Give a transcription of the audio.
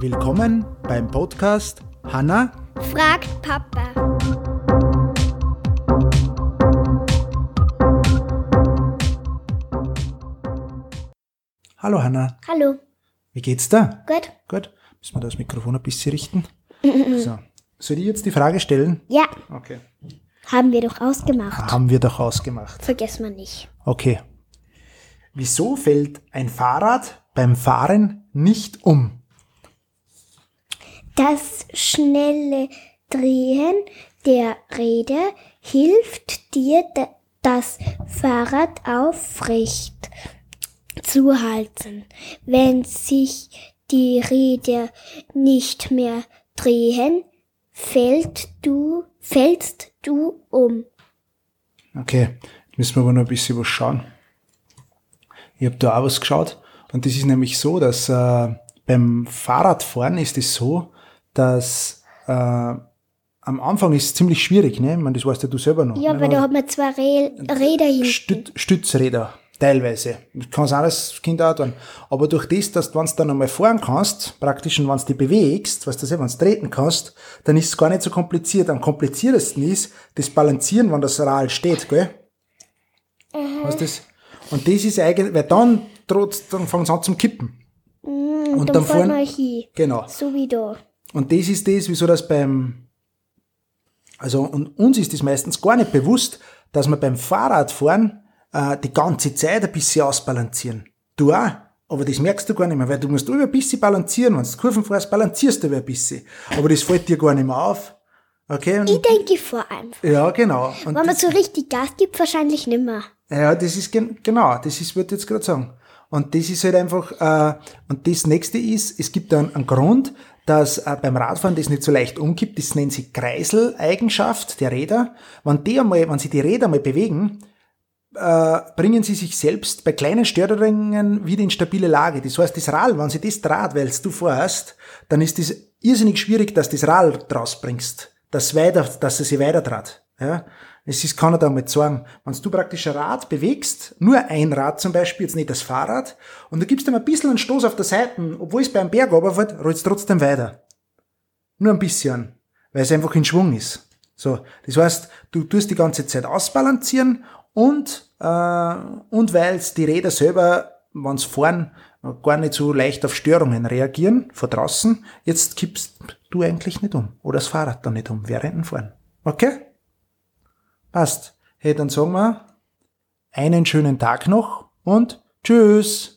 Willkommen beim Podcast Hanna fragt Papa. Hallo Hanna, Hallo. wie geht's da? Gut? Gut, müssen wir das Mikrofon ein bisschen richten? So. Soll ich jetzt die Frage stellen? Ja, Okay. haben wir doch ausgemacht. Haben wir doch ausgemacht. Vergessen wir nicht. Okay. Wieso fällt ein Fahrrad beim Fahren nicht um? Das schnelle Drehen der Räder hilft dir, da- das Fahrrad aufrecht zu halten. Wenn sich die Räder nicht mehr drehen, fällt du, fällst du um. Okay, jetzt müssen wir aber noch ein bisschen was schauen. Ich habe da auch was geschaut und das ist nämlich so, dass äh, beim Fahrradfahren ist es so, dass äh, am Anfang ist es ziemlich schwierig, ne? Ich meine, das weißt ja du selber noch. Ja, ne? aber da hat man zwei Rä Räder hinten. Stüt Stützräder, teilweise. Du kannst auch als Kind auch tun. Aber durch das, dass du, wenn du dann einmal fahren kannst, praktisch, und wenn du dich bewegst, weißt du, wenn du treten kannst, dann ist es gar nicht so kompliziert. Am kompliziertesten ist das Balancieren, wenn das Rad steht, gell? Weißt du das? Und das ist eigentlich, weil dann, trotz, dann fängt es an zum Kippen. Und, Und dann, dann fahren fahren- wir hin. Genau. So wie da. Und das ist das, wieso das beim, also und uns ist das meistens gar nicht bewusst, dass wir beim Fahrradfahren äh, die ganze Zeit ein bisschen ausbalancieren. Du auch, aber das merkst du gar nicht mehr, weil du musst über ein bisschen balancieren. Wenn du Kurven fährst, balancierst du über ein bisschen. Aber das fällt dir gar nicht mehr auf. Okay? Und, Ich denke, fahr einfach. ja, genau. Und Wenn man so richtig Gas gibt, wahrscheinlich nimmer. ja, das ist gen genau, das ist, würde ich jetzt gerade sagen. Und das ist halt einfach, äh, und das nächste ist, es gibt dann einen Grund, dass äh, beim Radfahren das nicht so leicht umkippt, das nennt sich Kreiseleigenschaft der Räder. Wenn die einmal, wenn sie die Räder mal bewegen, äh, bringen sie sich selbst bei kleinen Störungen wieder in stabile Lage. Das heißt, das Rad, wenn sie das Draht, weil du vorhast, dann ist das irrsinnig schwierig, dass du das Rad draus bringst, dass weiter, dass es sich weiter draht. Ja? Es ist, kann er da mal sagen, wenn du praktisch ein Rad bewegst, nur ein Rad zum Beispiel, jetzt nicht das Fahrrad, und du gibst ihm ein bisschen einen Stoß auf der Seite, obwohl es beim Berg runterfällt, rollt es trotzdem weiter. Nur ein bisschen, weil es einfach in Schwung ist. So, das heißt, du tust die ganze Zeit ausbalancieren und, äh, und weil die Räder selber, wenn sie fahren, gar nicht so leicht auf Störungen reagieren von draußen, jetzt kippst du eigentlich nicht um. Oder das Fahrrad dann nicht um, während dem Fahren. Okay? Passt. Hey, dann sagen wir einen schönen Tag noch und tschüss.